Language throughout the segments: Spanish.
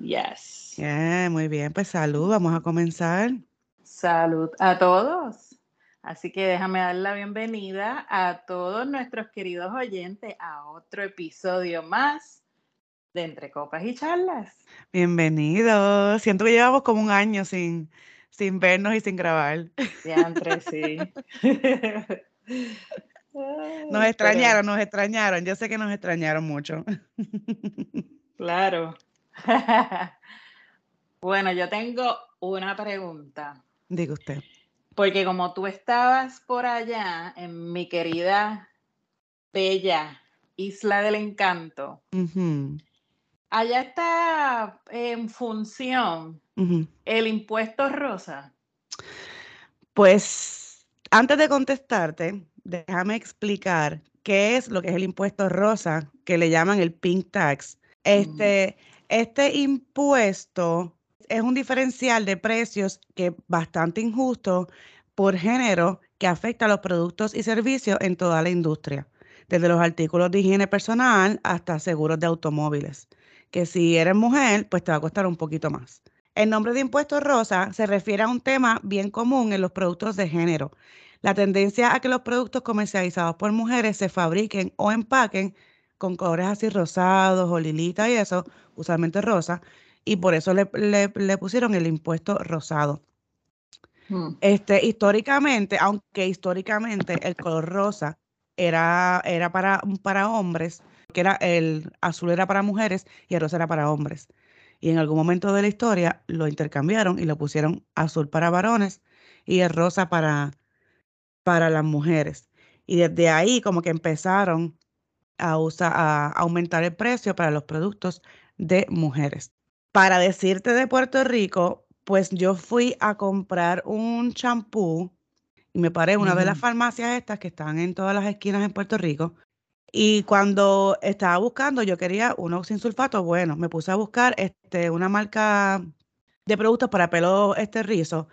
Yes. Yeah, muy bien, pues salud, vamos a comenzar. Salud a todos. Así que déjame dar la bienvenida a todos nuestros queridos oyentes a otro episodio más de Entre Copas y Charlas. Bienvenidos. Siento que llevamos como un año sin, sin vernos y sin grabar. Siempre, sí. Nos extrañaron, nos extrañaron. Yo sé que nos extrañaron mucho. Claro. Bueno, yo tengo una pregunta. Diga usted. Porque como tú estabas por allá en mi querida, bella Isla del Encanto, allá está en función el impuesto rosa. Pues antes de contestarte, déjame explicar qué es lo que es el impuesto rosa, que le llaman el pink tax. Este, este impuesto es un diferencial de precios que es bastante injusto por género que afecta a los productos y servicios en toda la industria, desde los artículos de higiene personal hasta seguros de automóviles, que si eres mujer, pues te va a costar un poquito más. El nombre de impuesto rosa se refiere a un tema bien común en los productos de género. La tendencia a que los productos comercializados por mujeres se fabriquen o empaquen con colores así rosados o lilita y eso, usualmente rosa, y por eso le, le- le pusieron el impuesto rosado. Mm, Este, históricamente, aunque históricamente el color rosa era, era para, para hombres, que era el azul era para mujeres y el rosa era para hombres. Y en algún momento de la historia lo intercambiaron y lo pusieron azul para varones y el rosa para, para las mujeres. Y desde ahí como que empezaron a, a aumentar el precio para los productos de mujeres. Para decirte de Puerto Rico, pues yo fui a comprar un champú y me paré en una de las farmacias estas que están en todas las esquinas en Puerto Rico. Y cuando estaba buscando, yo quería uno sin sulfato, bueno, me puse a buscar este, una marca de productos para pelo este rizo.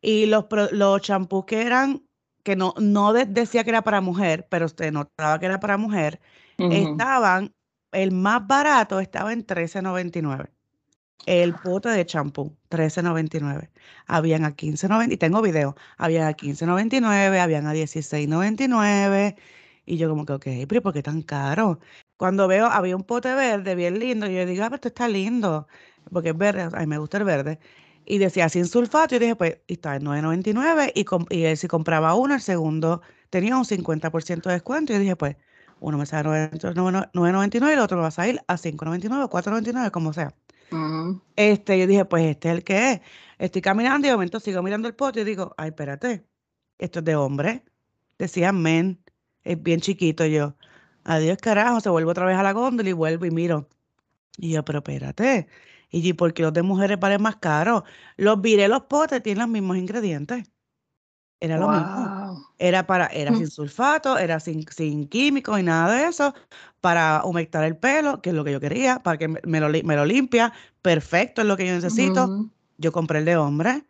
Y los, los champús que eran, que no, no de- decía que era para mujer, pero usted notaba que era para mujer, estaban, el más barato estaba en $13.99. El pote de champú, $13.99. Habían a $15.90, y tengo video, habían a $15.99, habían a $16.99. Y yo como que, ok, pero ¿y ¿por qué tan caro? Cuando veo, había un pote verde bien lindo, y yo digo, ah, pero esto está lindo, porque es verde, a mí me gusta el verde. Y decía sin sulfato, y dije, pues, y está en $9.99, y, com- y él, si compraba uno, el segundo tenía un 50% de descuento, y yo dije, pues, uno me sale a $9.99 y el otro me va a salir a $5.99, $4.99, como sea. Este, yo dije, pues este es el que es. Estoy caminando y de momento sigo mirando el pote y digo, ay, espérate, esto es de hombre. Decía men, es bien chiquito yo. Adiós, carajo, se vuelve otra vez a la góndola y vuelvo y miro. Y yo, pero espérate. Y yo, ¿por qué los de mujeres valen más caros? Los viré los potes, tienen los mismos ingredientes. Era lo mismo. Era para, era Mm. sin sulfato, era sin, sin químicos y nada de eso, para humectar el pelo, que es lo que yo quería, para que me, lo, me lo limpia, perfecto, es lo que yo necesito. Yo compré el de hombre.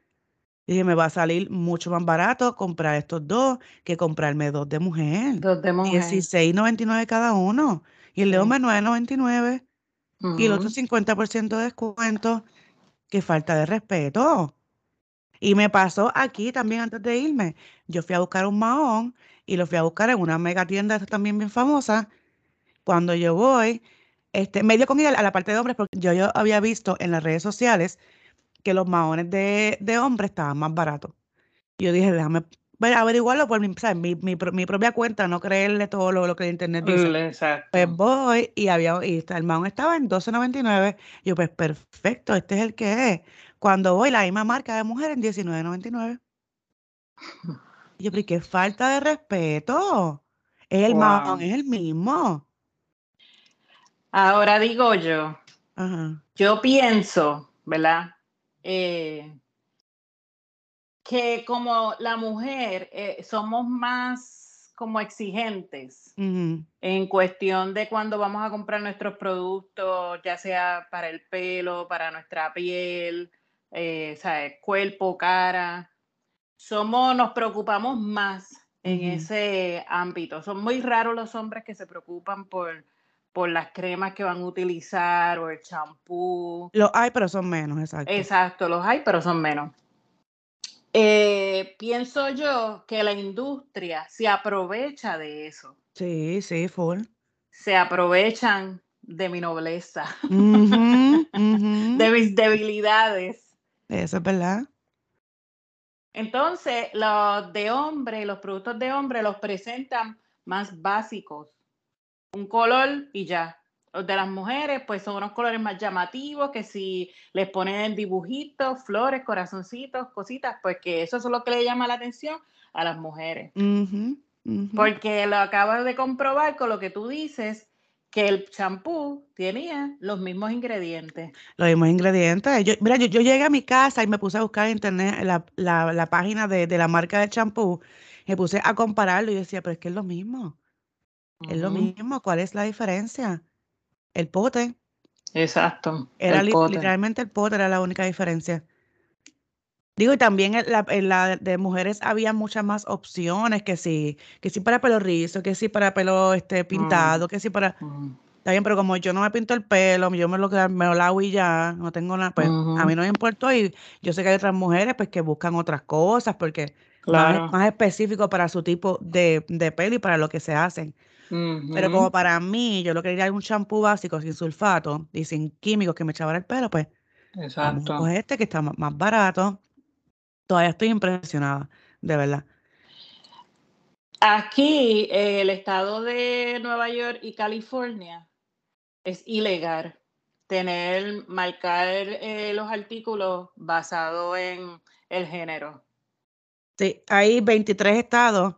Dije, me va a salir mucho más barato comprar estos dos que comprarme dos de mujer. Dos de mujer. $16.99 cada uno. Y el de hombre $9.99. Y el otro Ujú. 50% de descuento. Qué falta de respeto. Y me pasó aquí también antes de irme. Yo fui a buscar un mahón y lo fui a buscar en una mega tienda esta también bien famosa. Cuando yo voy, este, medio con ir a la parte de hombres, porque yo, yo había visto en las redes sociales que los mahones de, de hombres estaban más baratos. Yo dije, déjame ver, averiguarlo por mi, ¿sabes? mi, mi mi propia cuenta, no creerle todo lo, lo que el internet dice. Mm, Exacto. Pues voy y había, y el mahón estaba en $12.99. Yo, pues perfecto, este es el que es. Cuando voy, la misma marca de mujer en $19.99. Y yo, pero ¿y qué falta de respeto? Es el Wow. es el mismo. Ahora digo yo, Ajá. yo pienso ¿verdad? Eh, que como la mujer eh, somos más como exigentes en cuestión de cuando vamos a comprar nuestros productos, ya sea para el pelo, para nuestra piel, eh, cuerpo, cara. Somos, nos preocupamos más en ese ámbito. Son muy raros los hombres que se preocupan por, por las cremas que van a utilizar o el champú. Los hay, pero son menos, exacto. Exacto, los hay, pero son menos. Eh, pienso yo que la industria se aprovecha de eso. Sí, sí, full. Se aprovechan de mi nobleza, de mis debilidades. Eso es verdad. Entonces, los de hombre, los productos de hombre los presentan más básicos. Un color y ya de las mujeres, pues son unos colores más llamativos, que si les ponen dibujitos, flores, corazoncitos, cositas, pues que eso es lo que le llama la atención a las mujeres. Porque lo acabas de comprobar con lo que tú dices, que el champú tenía los mismos ingredientes. Los mismos ingredientes. Yo, mira, yo, llegué a mi casa y me puse a buscar en internet la, página de, la marca de champú, me puse a compararlo y decía, pero es que es lo mismo. Es lo mismo, ¿cuál es la diferencia? El pote. Exacto. Era literalmente el pote, era la única diferencia. Digo, y también en la, de mujeres había muchas más opciones, que sí, que sí para pelo rizo, que sí para pelo este, mm. pintado, que sí para... Mm. Está bien, pero como yo no me pinto el pelo, yo me lo, me lo lavo y ya, no tengo nada, pues a mí no me importó y yo sé que hay otras mujeres pues que buscan otras cosas porque claro. más, específico para su tipo de, de pelo y para lo que se hacen. Pero como para mí, yo lo quería un champú básico sin sulfato y sin químicos que me echaban el pelo, pues Exacto. este que está más barato. Todavía estoy impresionada, de verdad. Aquí, eh, el estado de Nueva York y California es ilegal tener, marcar eh, los artículos basados en el género. Sí, hay 23 estados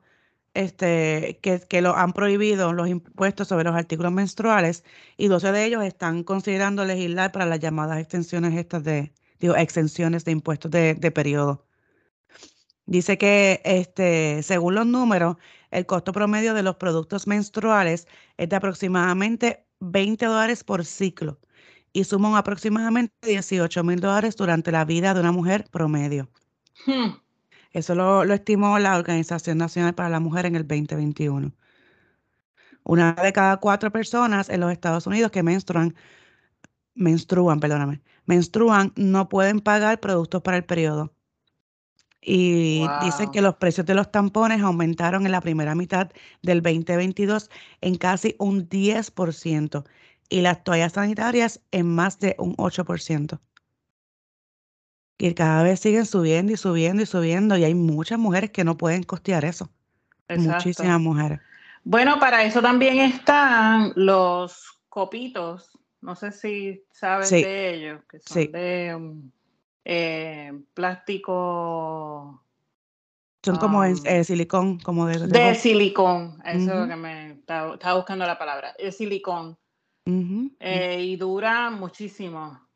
este, que, lo han prohibido los impuestos sobre los artículos menstruales y 12 de ellos están considerando legislar para las llamadas extensiones estas de, digo, exenciones de impuestos de, de periodo. Dice que este, según los números, el costo promedio de los productos menstruales es de aproximadamente 20 dólares por ciclo y suman aproximadamente 18 mil dólares durante la vida de una mujer promedio. Hmm. Eso lo, estimó la Organización Nacional para la Mujer en el 2021. Una de cada cuatro personas en los Estados Unidos que menstruan, menstruan, perdóname, menstruan, no pueden pagar productos para el periodo. Y dice que los precios de los tampones aumentaron en la primera mitad del 2022 en casi un 10% y las toallas sanitarias en más de un 8% que cada vez siguen subiendo y subiendo y subiendo y hay muchas mujeres que no pueden costear eso. Muchísimas mujeres. Bueno, para eso también están los copitos, no sé si sabes de ellos, que son de um, eh, plástico. Son como um, eh, silicón, como de... De, silicón, eso es lo que me estaba, buscando la palabra, es silicón. Eh, y dura muchísimo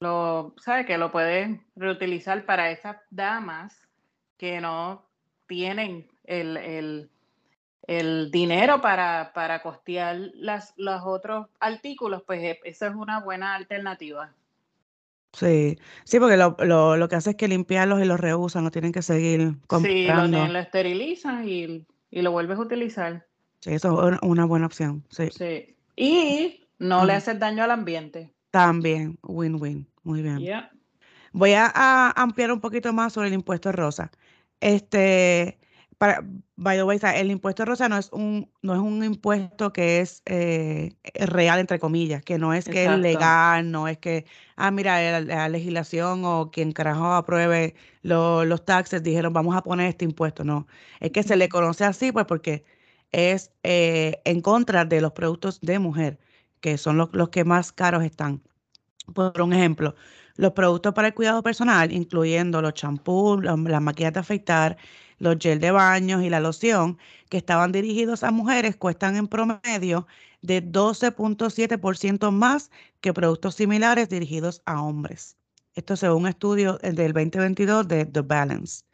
lo, ¿sabe? Que lo pueden reutilizar para esas damas que no tienen el, dinero para, para costear las, los otros artículos, pues e, esa es una buena alternativa. Sí, sí, porque lo, lo, lo, que hace es que limpiarlos y los reusan, no tienen que seguir comprando. Sí, lo, esterilizan y, lo vuelves a utilizar. Sí, eso es una buena opción, sí. Sí, y no le haces daño al ambiente. También, win-win. Muy bien. Voy a, ampliar un poquito más sobre el impuesto rosa. Este, para, by the way, el impuesto rosa no es un, no es un impuesto que es eh, real, entre comillas, que no es que es legal, no es que, ah, mira, la, legislación o quien carajo apruebe los taxes dijeron, vamos a poner este impuesto. No, es que se le conoce así, pues porque es eh, en contra de los productos de mujer, que son los, los que más caros están. Por un ejemplo, los productos para el cuidado personal, incluyendo los champús, las máquinas de afeitar, los gel de baños y la loción, que estaban dirigidos a mujeres, cuestan en promedio de 12.7% más que productos similares dirigidos a hombres. Esto según un estudio del 2022 de The Balance.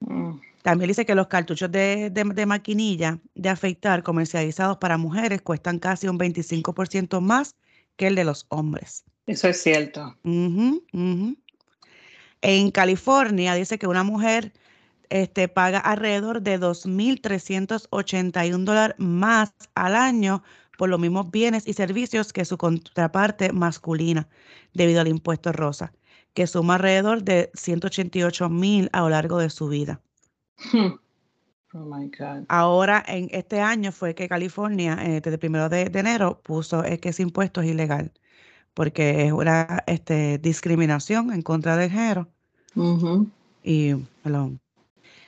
Mm. También dice que los cartuchos de, de- de maquinilla de afeitar comercializados para mujeres cuestan casi un 25% más que el de los hombres. Eso es cierto. En California dice que una mujer este, paga alrededor de 2.381 dólares más al año por los mismos bienes y servicios que su contraparte masculina debido al impuesto rosa, que suma alrededor de 188.000 a lo largo de su vida. Oh my God. Ahora, en este año fue que California, eh, desde el primero de, de enero, puso eh, que ese impuesto es ilegal, porque es una este, discriminación en contra del género. Y perdón.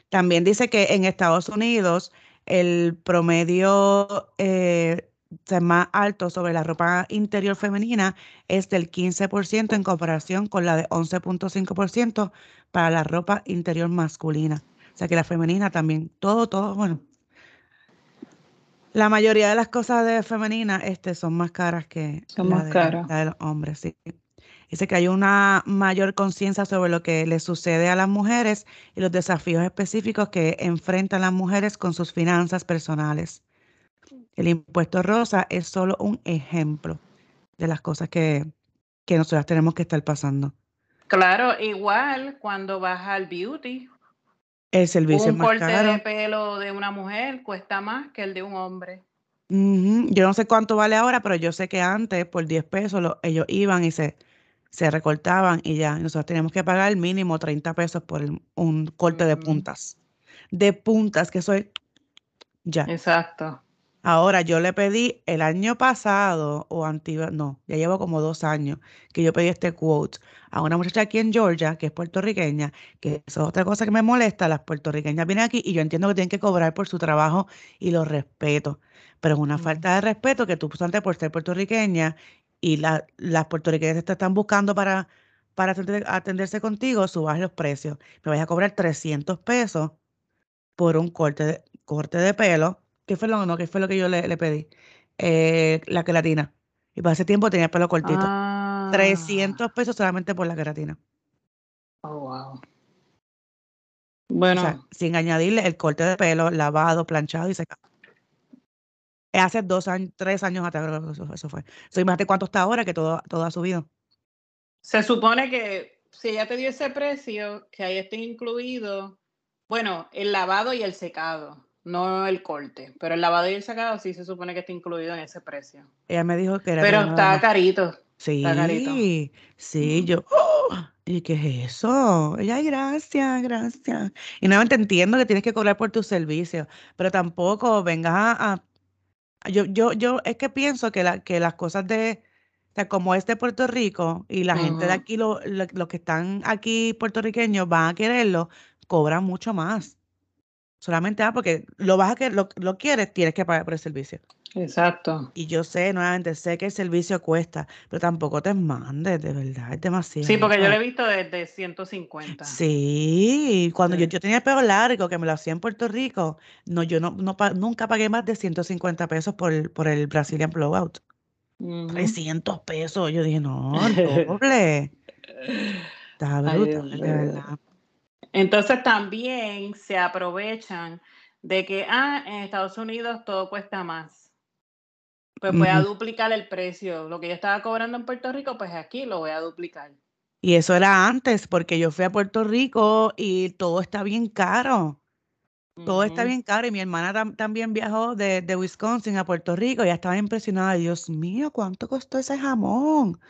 también dice que en Estados Unidos el promedio eh, más alto sobre la ropa interior femenina es del 15% en comparación con la de 11.5% para la ropa interior masculina. O sea que la femenina también, todo, todo, bueno. La mayoría de las cosas de femenina este, son más caras que Son la más de, caras. la de los hombres, sí. Dice que hay una mayor conciencia sobre lo que le sucede a las mujeres y los desafíos específicos que enfrentan las mujeres con sus finanzas personales. El impuesto rosa es solo un ejemplo de las cosas que, que nosotras tenemos que estar pasando. Claro, igual cuando vas al beauty, El servicio es un más corte caro. de pelo de una mujer cuesta más que el de un hombre. Yo no sé cuánto vale ahora, pero yo sé que antes por 10 pesos lo- ellos iban y se, se recortaban y ya. Nosotros teníamos que pagar mínimo 30 pesos por el- un corte de puntas. De puntas, que soy ya. Exacto. Ahora, yo le pedí el año pasado, o antigua, no, ya llevo como dos años que yo pedí este quote a una muchacha aquí en Georgia, que es puertorriqueña, que eso es otra cosa que me molesta, las puertorriqueñas vienen aquí y yo entiendo que tienen que cobrar por su trabajo y lo respeto, pero es una falta de respeto que tú, antes por ser puertorriqueña y la- las puertorriqueñas te están buscando para, para atender- atenderse contigo, subas los precios. Me vas a cobrar 300 pesos por un corte de, corte de pelo. ¿Qué fue lo, no, qué fue lo que yo le, le pedí? Eh, la queratina. Y para ese tiempo tenía el pelo cortito. Ah. 300 pesos solamente por la queratina. Oh, wow. O Bueno, sea, sin añadirle el corte de pelo, lavado, planchado y secado. Hace dos años, tres años atrás, creo que eso, eso fue. So, imagínate cuánto está ahora que todo, todo ha subido. se supone que si ella te dio ese precio, que ahí esté incluido, bueno, el lavado y el secado, no el corte, pero el lavado y el secado sí se supone que está incluido en ese precio. Ella me dijo que era Pero está carito. Sí, carito. sí, yo, ¡oh! ¿y qué es eso? Ella, "Ay, gracias, gracias. Y nuevamente entiendo que tienes que cobrar por tus servicios, pero tampoco vengas a, a- yo, yo, yo, es que pienso que, la, que las cosas de, o sea, como es de Puerto Rico y la gente de aquí, lo- lo- los que están aquí puertorriqueños van a quererlo, cobran mucho más. Solamente, ah, porque lo vas a que lo, lo quieres, tienes que pagar por el servicio. Exacto. Y yo sé, nuevamente, sé que el servicio cuesta, pero tampoco te mandes, de verdad, es demasiado. Sí, porque yo lo he visto desde 150. Sí, cuando yo, Sí. yo tenía el pelo largo, que me lo hacía en Puerto Rico, no, yo no, no nunca pagué más de 150 pesos por el, por el Brazilian Blowout. Ujú. 300 pesos. Yo dije, no, doble. Está brutal, de verdad. Entonces también se aprovechan de que, ah, en Estados Unidos todo cuesta más. Pues voy a duplicar el precio. Lo que yo estaba cobrando en Puerto Rico, pues aquí lo voy a duplicar. Y eso era antes, porque yo fui a Puerto Rico y todo está bien caro. Todo está bien caro y mi hermana tam- también viajó de, de Wisconsin a Puerto Rico y ella estaba impresionada. Dios mío, ¿cuánto costó ese jamón?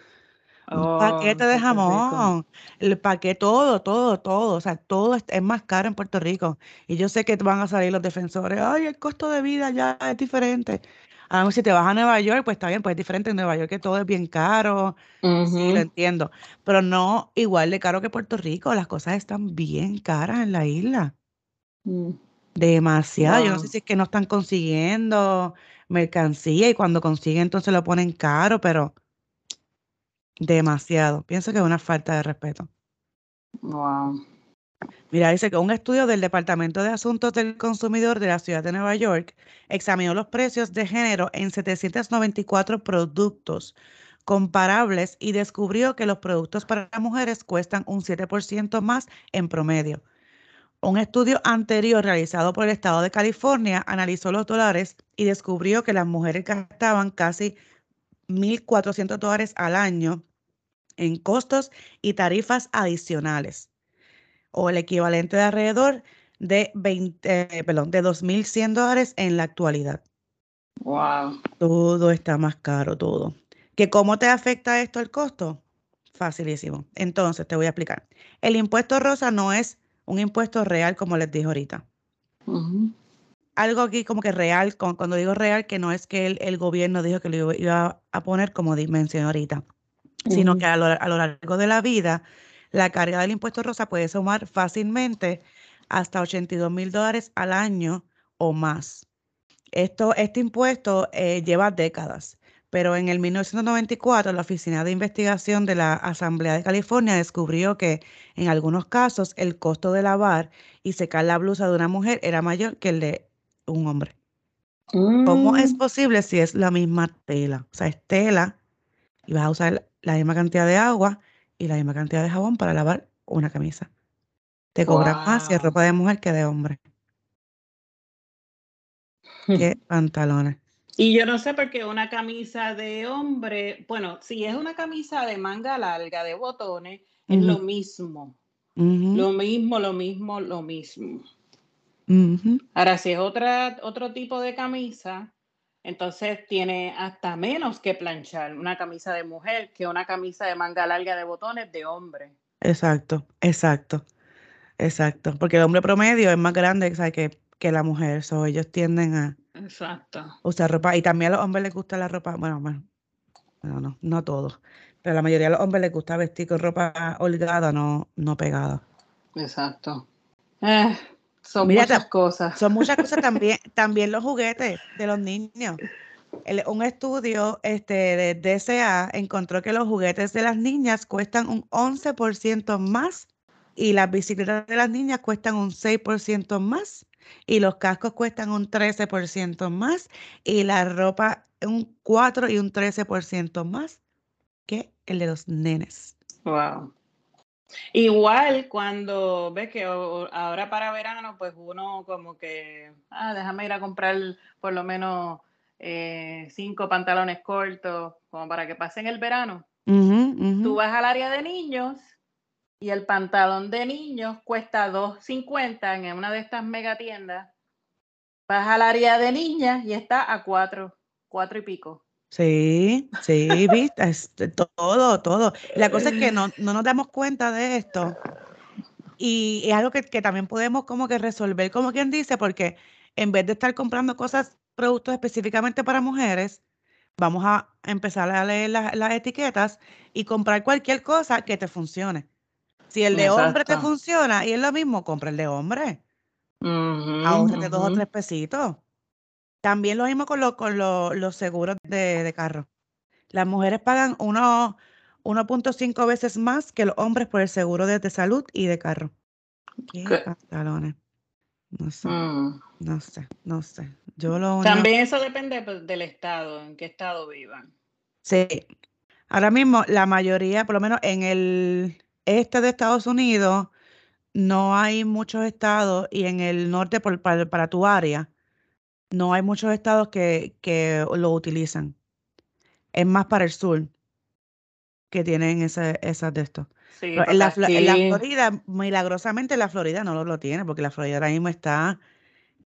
Oh, paquete de jamón, el paquete, todo, todo, todo, o sea, todo es, es más caro en Puerto Rico. Y yo sé que van a salir los defensores, ay, el costo de vida ya es diferente. Aún si te vas a Nueva York, pues está bien, pues es diferente en Nueva York que todo es bien caro, sí, lo entiendo, pero no igual de caro que Puerto Rico, las cosas están bien caras en la isla. Mm. Demasiado. Yo no sé si es que no están consiguiendo mercancía y cuando consiguen entonces lo ponen caro, pero demasiado. Pienso que es una falta de respeto. Wow. Mira, dice que un estudio del Departamento de Asuntos del Consumidor de la ciudad de Nueva York examinó los precios de género en 794 productos comparables y descubrió que los productos para mujeres cuestan un 7% más en promedio. Un estudio anterior realizado por el estado de California analizó los dólares y descubrió que las mujeres gastaban casi 1.400 dólares al año en costos y tarifas adicionales, o el equivalente de alrededor de 20, perdón, de 2.100 dólares en la actualidad. Wow. Todo está más caro, todo. ¿Que cómo te afecta esto el costo? Facilísimo. Entonces, te voy a explicar. El impuesto rosa no es un impuesto real, como les dije ahorita. Algo aquí como que real, cuando digo real, que no es que el, gobierno dijo que lo iba a poner como dimensión ahorita, sino que a lo, a lo largo de la vida, la carga del impuesto rosa puede sumar fácilmente hasta 82 mil dólares al año o más. Esto, este impuesto eh, lleva décadas, pero en el 1994 la Oficina de Investigación de la Asamblea de California descubrió que en algunos casos el costo de lavar y secar la blusa de una mujer era mayor que el de un hombre. ¿Cómo es mm. posible si es la misma tela? O sea, es tela y vas a usar la misma cantidad de agua y la misma cantidad de jabón para lavar una camisa. Te cobran más si es ropa de mujer que de hombre. ¿Qué pantalones? Y yo no sé por qué una camisa de hombre, bueno, si es una camisa de manga larga, de botones, es lo mismo. Lo mismo, lo mismo, lo mismo. Ahora, si es otra, otro tipo de camisa, entonces tiene hasta menos que planchar una camisa de mujer que una camisa de manga larga de botones de hombre. Exacto, exacto, exacto. Porque el hombre promedio es más grande que, que la mujer, so ellos tienden a Exacto. usar ropa. Y también a los hombres les gusta la ropa, bueno, bueno, no, no todos, pero a la mayoría de los hombres les gusta vestir con ropa holgada, no, no pegada. Exacto. Eh, son muchas cosas. Son muchas cosas también, también los juguetes de los niños. un estudio este, de DCA encontró que los juguetes de las niñas cuestan un 11% más y las bicicletas de las niñas cuestan un 6% más y los cascos cuestan un 13% más y la ropa un 4 y un 13% más que el de los nenes. Wow. Igual cuando ves que ahora para verano, pues uno como que, ah, déjame ir a comprar por lo menos eh, cinco pantalones cortos, como para que pasen el verano. Tú vas al área de niños y el pantalón de niños cuesta 2.50 en una de estas mega tiendas. Vas al área de niñas y está a 4, 4 y pico. Sí, sí, viste, todo, todo. La cosa es que no, no nos damos cuenta de esto y es algo que, que, también podemos como que resolver, como quien dice, porque en vez de estar comprando cosas, productos específicamente para mujeres, vamos a empezar a leer las etiquetas y comprar cualquier cosa que te funcione. Si el de hombre te funciona y es lo mismo, compra el de hombre. Ahorrate dos o tres pesitos. También lo mismo con, con los seguros de, carro. Las mujeres pagan 1.5 veces más que los hombres por el seguro de, salud y de carro. ¿Qué, pantalones? No sé, mm. no sé, no sé. Yo lo También eso depende pues, del estado, en qué estado vivan. Sí. Ahora mismo la mayoría, por lo menos en el este de Estados Unidos, no hay muchos estados y en el norte para, tu área, no hay muchos estados que, que, lo utilizan. Es más para el sur que tienen ese, esas de estos. en, la, Florida, milagrosamente la Florida no lo, tiene, porque la Florida ahora mismo está,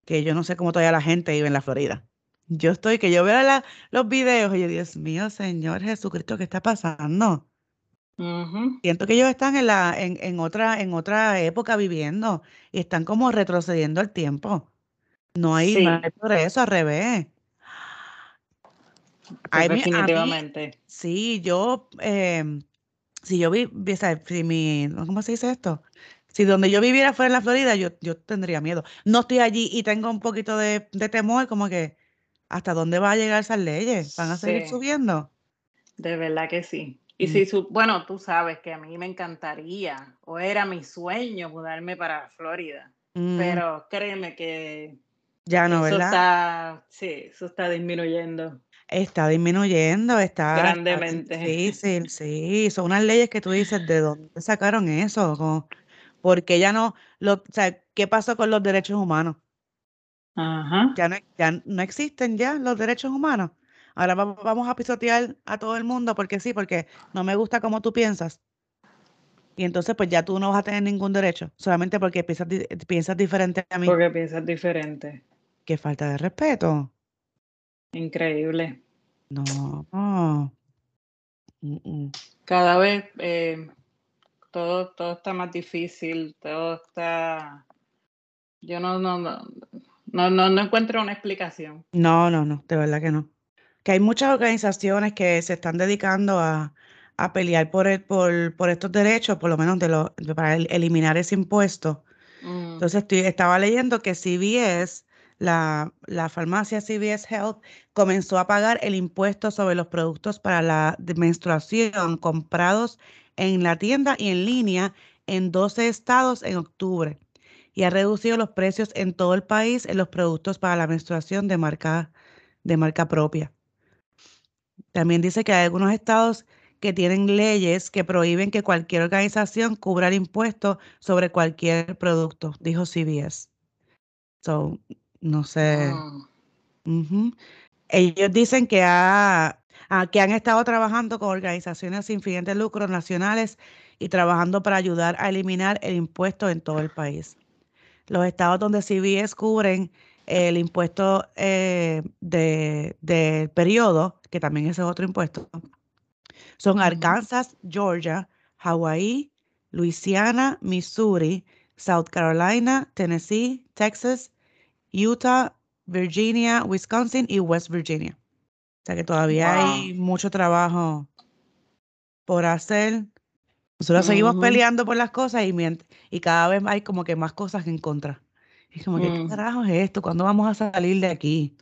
que yo no sé cómo todavía la gente vive en la Florida. Yo estoy, que yo veo los videos y yo, Dios mío, Señor Jesucristo, ¿qué está pasando? Siento que ellos están en, la, en, en, otra, en otra época viviendo y están como retrocediendo el tiempo. No hay, sí. eso, al revés. definitivamente. sí, yo, eh, si yo vi, si mi, ¿cómo se dice esto? Si donde yo viviera fuera en la Florida, yo, yo tendría miedo. No estoy allí y tengo un poquito de, de temor, como que, ¿hasta dónde va a llegar esas leyes? ¿Van a seguir subiendo? De verdad que sí. Y si, su, bueno, tú sabes que a mí me encantaría, o era mi sueño mudarme para Florida, mm. pero créeme que ya no, eso ¿verdad? Está, sí, eso está disminuyendo. Está disminuyendo, está está Grandemente. difícil, sí. Son unas leyes que tú dices, ¿de dónde sacaron eso? Como, porque ya no, lo, o sea, ¿qué pasó con los derechos humanos? Ajá. Ya no, ya no existen ya los derechos humanos. Ahora vamos, a pisotear a todo el mundo porque sí, porque no me gusta cómo tú piensas. Y entonces pues ya tú no vas a tener ningún derecho, solamente porque piensas, piensas diferente a mí. Porque piensas diferente. Qué falta de respeto. Increíble. No. no. Mm, mm. Cada vez eh, todo, todo está más difícil, todo está... Yo no, no, no, no, no, no encuentro una explicación. No, no, no, de verdad que no. Que hay muchas organizaciones que se están dedicando a, a pelear por, el- por, por estos derechos, por lo menos de lo- para el- eliminar ese impuesto. Mm, Entonces estoy, estaba leyendo que CVS, la, farmacia CVS Health, comenzó a pagar el impuesto sobre los productos para la menstruación comprados en la tienda y en línea en 12 estados en octubre y ha reducido los precios en todo el país en los productos para la menstruación de marca, de marca propia. También dice que hay algunos estados que tienen leyes que prohíben que cualquier organización cubra el impuesto sobre cualquier producto, dijo CBS. So, no sé. Ujú. Ellos dicen que, ha- ah, que han estado trabajando con organizaciones sin fines de lucro nacionales y trabajando para ayudar a eliminar el impuesto en todo el país. Los estados donde CBS cubren el impuesto eh, de, del periodo, que también ese es otro impuesto, son. Arkansas, Georgia, Hawaii, Louisiana, Missouri, South Carolina, Tennessee, Texas, Utah, Virginia, Wisconsin y West Virginia. O sea que todavía hay mucho trabajo por hacer. Nosotros seguimos Ujú. peleando por las cosas y, y cada vez hay como que más cosas en contra. Es como que, ¿qué Mm. carajo es esto? ¿Cuándo vamos a salir de aquí?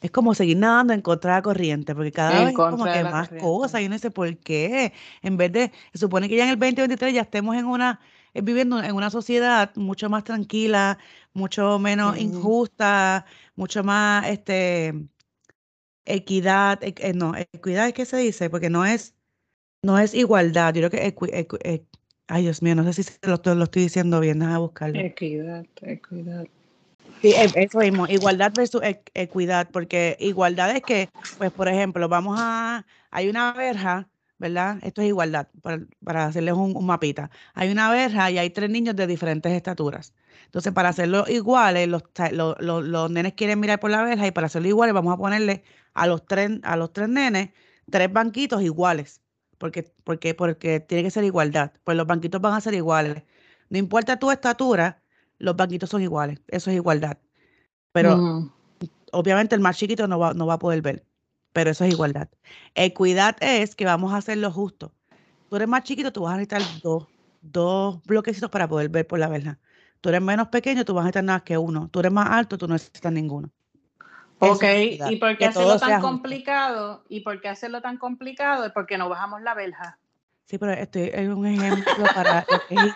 Es como seguir nadando en contra de la corriente, porque cada En vez como que más corriente. cosas y uno dice, ¿por qué? En vez de, se supone que ya en el 2023 ya estemos en una, eh, viviendo en una sociedad mucho más tranquila, mucho menos injusta, mucho más, este, equidad, e- eh, no, equidad es que se dice, porque no es, no es igualdad, yo creo que, equi- equi- e- ay Dios mío, no sé si lo, estoy- lo estoy diciendo bien, déjame buscarlo. Equidad, equidad. Sí, e- eso mismo, igualdad versus equidad, porque igualdad es que, pues, por ejemplo, vamos a, hay una verja, ¿verdad? Esto es igualdad, para, para hacerles un, un mapita. Hay una verja y hay tres niños de diferentes estaturas. Entonces, para hacerlo iguales, los, ta- lo- lo- los nenes quieren mirar por la verja y para hacerlo iguales vamos a ponerle a los tres, a los tres nenes tres banquitos iguales, porque, porque, porque tiene que ser igualdad. Pues los banquitos van a ser iguales. No importa tu estatura, los banquitos son iguales. Eso es igualdad. Pero Mm, obviamente el más chiquito no va, no va a poder ver. Pero eso es igualdad. Equidad es que vamos a hacer lo justo. Tú eres más chiquito, tú vas a necesitar dos, dos bloquecitos para poder ver por la verja. Tú eres menos pequeño, tú vas a necesitar nada que uno. Tú eres más alto, tú no necesitas ninguno. Ok, ¿y por qué hacerlo tan justo. complicado? ¿Y por qué hacerlo tan complicado? Es porque no bajamos la verja. Sí, pero estoy es un ejemplo para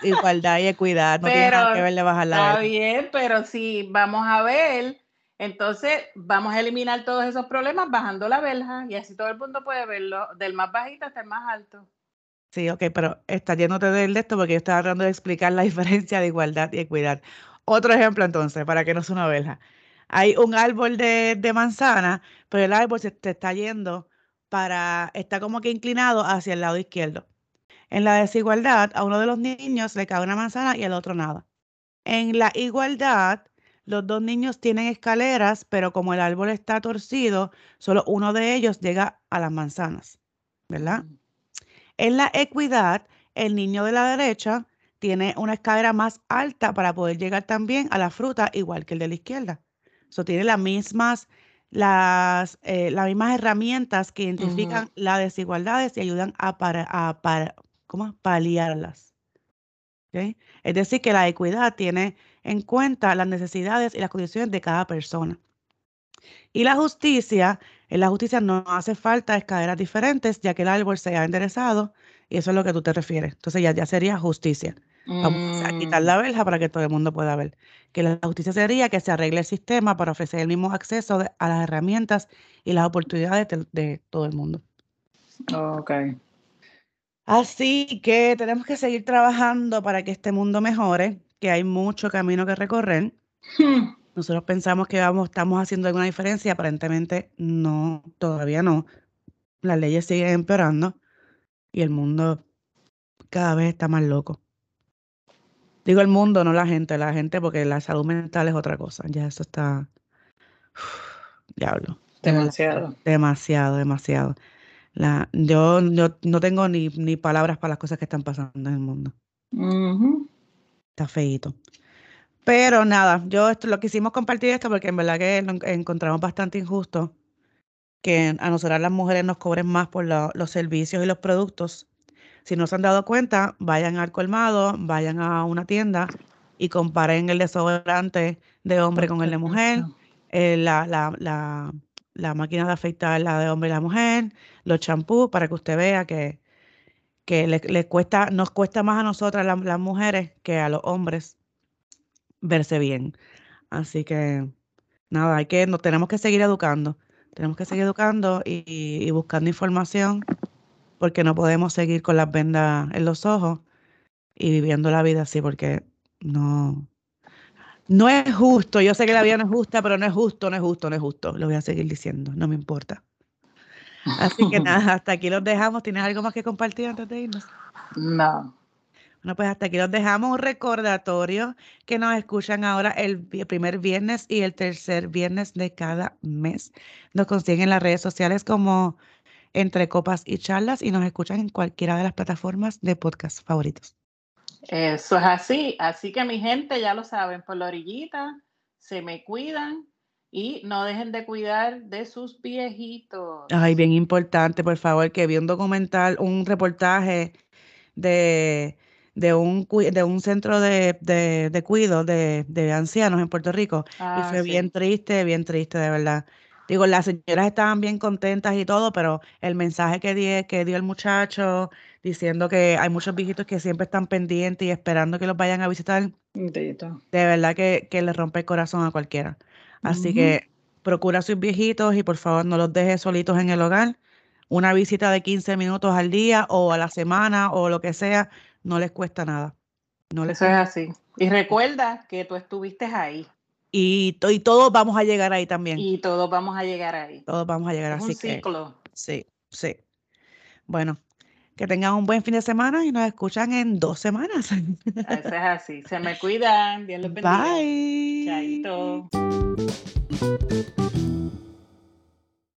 igualdad y equidad. No tiene nada que Pero ver de bajar la Está verja. bien, pero si vamos a ver, entonces vamos a eliminar todos esos problemas bajando la verja y así todo el mundo puede verlo, del más bajito hasta el más alto. Sí, ok, pero está yéndote del de esto porque yo estaba tratando de explicar la diferencia de igualdad y equidad. Otro ejemplo entonces, para que no sea una verja. Hay un árbol de, de manzana, pero el árbol se te está yendo para, está como que inclinado hacia el lado izquierdo. En la desigualdad, a uno de los niños le cae una manzana y al otro nada. En la igualdad, los dos niños tienen escaleras, pero como el árbol está torcido, solo uno de ellos llega a las manzanas, ¿verdad? En la equidad, el niño de la derecha tiene una escalera más alta para poder llegar también a la fruta, igual que el de la izquierda. So, tiene las mismas, las, eh, las mismas herramientas que identifican las desigualdades y ayudan a, para, a para- ¿cómo? paliarlas. Es decir, que la equidad tiene en cuenta las necesidades y las condiciones de cada persona. Y la justicia, en la justicia no hace falta escaleras diferentes, ya que el árbol se ha enderezado Y eso es lo que tú te refieres. Entonces ya, ya sería justicia. Vamos a quitar Mm, la verja para que todo el mundo pueda ver. Que la justicia sería que se arregle el sistema para ofrecer el mismo acceso de- a las herramientas y las oportunidades de, de todo el mundo. ok. Así que tenemos que seguir trabajando para que este mundo mejore, que hay mucho camino que recorrer. Hmm, Nosotros pensamos que vamos, estamos haciendo alguna diferencia, aparentemente no, todavía no. Las leyes siguen empeorando y el mundo cada vez está más loco. Digo el mundo, no la gente, la gente porque la salud mental es otra cosa. Ya eso está, diablo, demasiado. demasiado, demasiado. La, yo, yo no tengo ni, ni palabras para las cosas que están pasando en el mundo. Ujú. Está feíto. Pero nada, yo esto, lo quisimos compartir esto porque en verdad que lo encontramos bastante injusto que a nosotras las mujeres nos cobren más por lo- los servicios y los productos. Si no se han dado cuenta, vayan al colmado, vayan a una tienda y comparen el desodorante de hombre con el de mujer, eh, la, la, la, la máquina de afeitar, la de hombre y la mujer, los champús, para que usted vea que, que le, cuesta, nos cuesta más a nosotras la- las mujeres que a los hombres verse bien. Así que nada, hay que, nos tenemos que seguir educando. Tenemos que seguir educando y, y buscando información porque no podemos seguir con las vendas en los ojos y viviendo la vida así porque no, no es justo. Yo sé que la vida no es justa, pero no es justo, no es justo, no es justo. Lo voy a seguir diciendo, no me importa. Así que nada, hasta aquí los dejamos. ¿Tienes algo más que compartir antes de irnos? No. Bueno, pues hasta aquí los dejamos un recordatorio que nos escuchan ahora el primer viernes y el tercer viernes de cada mes. Nos consiguen en las redes sociales como Entre Copas y Charlas y nos escuchan en cualquiera de las plataformas de podcast favoritos. Eso es así. Así que mi gente ya lo saben, por la orillita, se me cuidan y no dejen de cuidar de sus viejitos. Ay, bien importante, por favor, que vi un documental, un reportaje de, de, un, de un centro de, de, de cuido de, de ancianos en Puerto Rico y Ah, fue bien triste, bien triste, de verdad. Digo, las señoras estaban bien contentas y todo, pero el mensaje que, di- que dio el muchacho diciendo que hay muchos viejitos que siempre están pendientes y esperando que los vayan a visitar, Bendito. de verdad que, que le rompe el corazón a cualquiera. Así que procura a sus viejitos y por favor no los dejes solitos en el hogar. Una visita de 15 minutos al día o a la semana o lo que sea, no les cuesta nada. No les Eso es así. Y recuerda que tú estuviste ahí Y, y todos vamos a llegar ahí también. y todos vamos a llegar ahí. Todos vamos a llegar. Es un Así que ciclo. sí, sí. Bueno, que tengan un buen fin de semana y nos escuchan en dos semanas. Eso es así. Se me cuidan. Dios los bendiga. Bye. Chaito. Thank you.